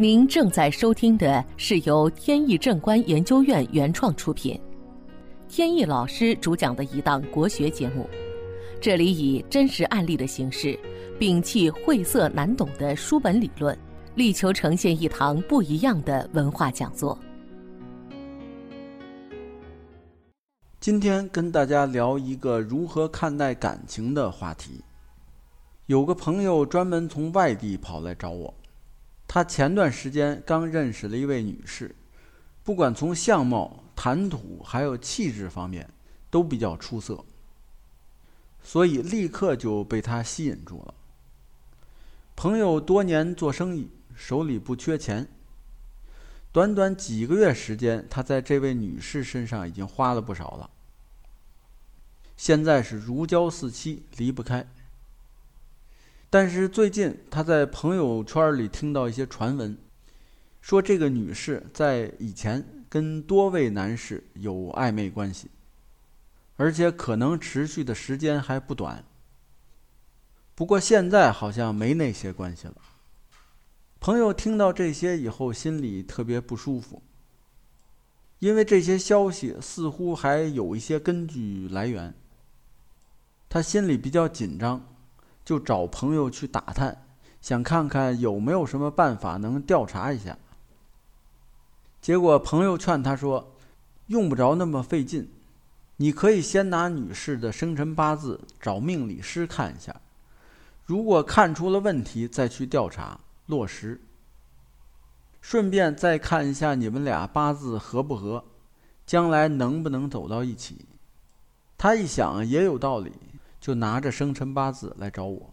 您正在收听的是由天意正观研究院原创出品，天意老师主讲的一档国学节目。这里以真实案例的形式，摒弃晦涩难懂的书本理论，力求呈现一堂不一样的文化讲座。今天跟大家聊一个如何看待感情的话题。有个朋友专门从外地跑来找我。他前段时间刚认识了一位女士，不管从相貌、谈吐还有气质方面，都比较出色，所以立刻就被他吸引住了。朋友多年做生意，手里不缺钱，短短几个月时间，他在这位女士身上已经花了不少了，现在是如胶似漆，离不开。但是最近他在朋友圈里听到一些传闻，说这个女士在以前跟多位男士有暧昧关系，而且可能持续的时间还不短。不过现在好像没那些关系了。朋友听到这些以后心里特别不舒服，因为这些消息似乎还有一些根据来源，他心里比较紧张。就找朋友去打探，想看看有没有什么办法能调查一下。结果朋友劝他说：“用不着那么费劲，你可以先拿女士的生辰八字找命理师看一下，如果看出了问题，再去调查落实。顺便再看一下你们俩八字合不合，将来能不能走到一起。”他一想也有道理。就拿着生辰八字来找我。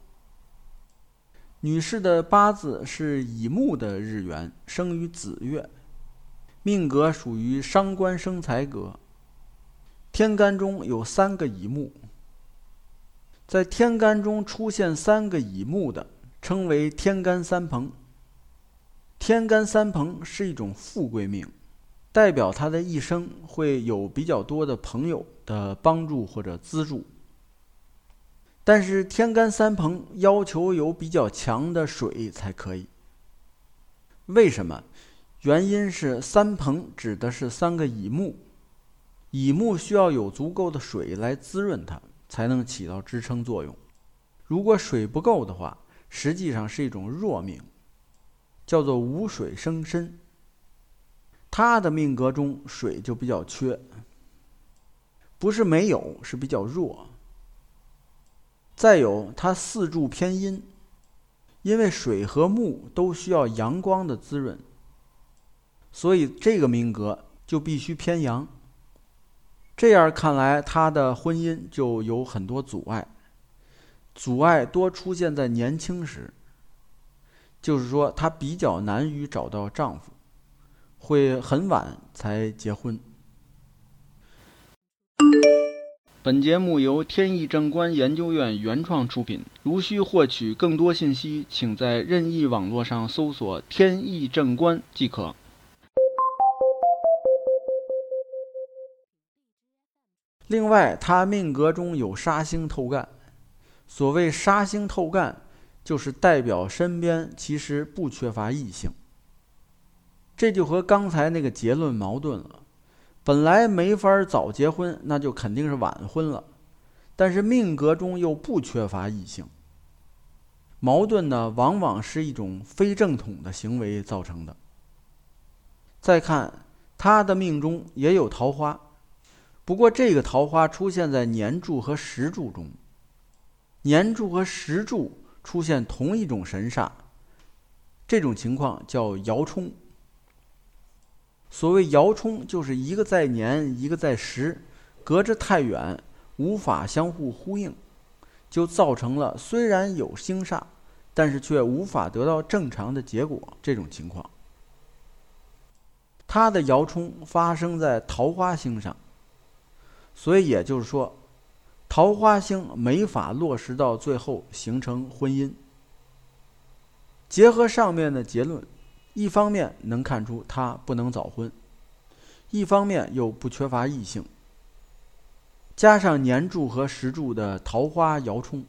女士的八字是乙木的日元，生于子月，命格属于伤官生财格。天干中有三个乙木，在天干中出现三个乙木的，称为天干三朋。天干三朋是一种富贵命，代表他的一生会有比较多的朋友的帮助或者资助。但是天干三朋要求有比较强的水才可以。为什么？原因是三朋指的是三个乙木，乙木需要有足够的水来滋润它，才能起到支撑作用。如果水不够的话，实际上是一种弱命，叫做无水生身。他的命格中水就比较缺，不是没有，是比较弱。再有，它四柱偏阴，因为水和木都需要阳光的滋润，所以这个命格就必须偏阳。这样看来，他的婚姻就有很多阻碍，阻碍多出现在年轻时，就是说他比较难于找到丈夫，会很晚才结婚。本节目由天意正观研究院原创出品。如需获取更多信息，请在任意网络上搜索“天意正观”即可。另外，他命格中有杀星透干。所谓杀星透干，就是代表身边其实不缺乏异性。这就和刚才那个结论矛盾了。本来没法早结婚，那就肯定是晚婚了。但是命格中又不缺乏异性，矛盾呢，往往是一种非正统的行为造成的。再看他的命中也有桃花，不过这个桃花出现在年柱和时柱中，年柱和时柱出现同一种神煞，这种情况叫爻冲。所谓爻冲，就是一个在年，一个在时，隔着太远，无法相互呼应，就造成了虽然有星煞，但是却无法得到正常的结果这种情况。他的爻冲发生在桃花星上，所以也就是说，桃花星没法落实到最后形成婚姻。结合上面的结论。一方面能看出他不能早婚，一方面又不缺乏异性。加上年柱和时柱的桃花摇冲，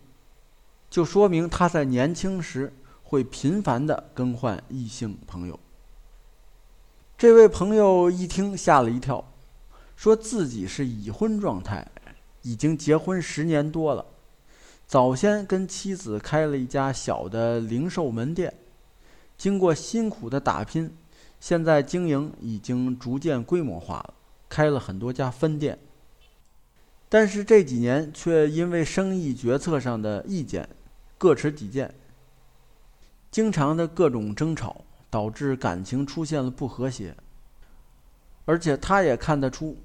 就说明他在年轻时会频繁的更换异性朋友。这位朋友一听吓了一跳，说自己是已婚状态，已经结婚十年多了，早先跟妻子开了一家小的零售门店，经过辛苦的打拼，现在经营已经逐渐规模化了，开了很多家分店。但是这几年却因为生意决策上的意见，各持己见，经常的各种争吵，导致感情出现了不和谐。而且他也看得出，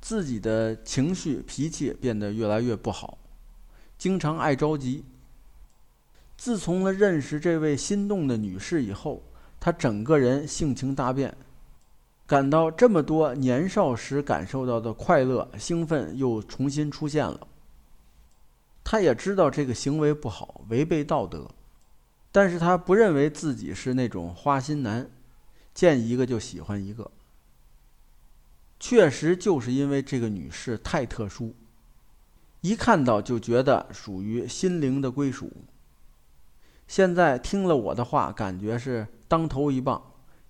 自己的情绪脾气变得越来越不好，经常爱着急。自从了认识这位心动的女士以后，他整个人性情大变。感到这么多年少时感受到的快乐、兴奋又重新出现了。他也知道这个行为不好，违背道德，但是他不认为自己是那种花心男，见一个就喜欢一个。确实就是因为这个女士太特殊，一看到就觉得属于心灵的归属。现在听了我的话，感觉是当头一棒。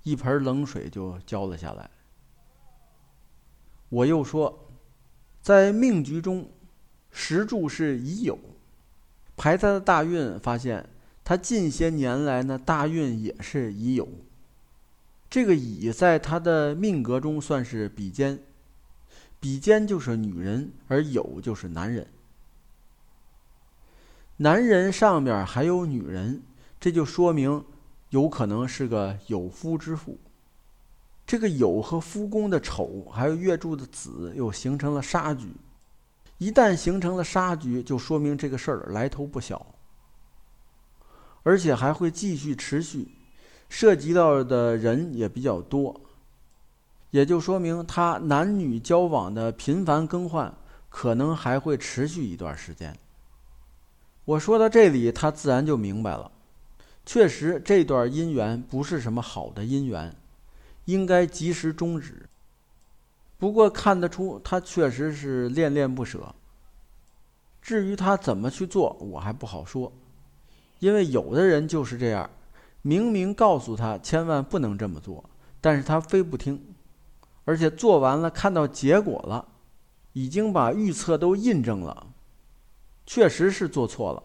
一盆冷水就浇了下来。我又说，在命局中，石柱是乙酉，排他的大运，发现他近些年来呢大运也是乙酉。这个乙在他的命格中算是比肩，比肩就是女人，而酉就是男人。男人上面还有女人，这就说明。有可能是个有夫之妇。这个酉和夫宫的丑，还有月柱的子，又形成了杀局。一旦形成了杀局，就说明这个事儿来头不小，而且还会继续持续，涉及到的人也比较多，也就说明他男女交往的频繁更换，可能还会持续一段时间。我说到这里，他自然就明白了。确实，这段姻缘不是什么好的姻缘，应该及时终止。不过看得出他确实是恋恋不舍。至于他怎么去做，我还不好说，因为有的人就是这样，明明告诉他千万不能这么做，但是他非不听，而且做完了看到结果了，已经把预测都印证了，确实是做错了。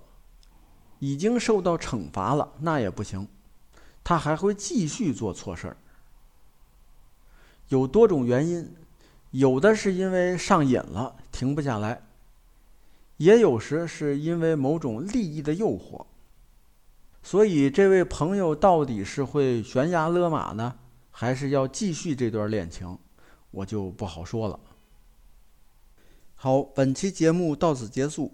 已经受到惩罚了，那也不行，他还会继续做错事儿。有多种原因，有的是因为上瘾了，停不下来；也有时是因为某种利益的诱惑。所以，这位朋友到底是会悬崖勒马呢，还是要继续这段恋情，我就不好说了。好，本期节目到此结束。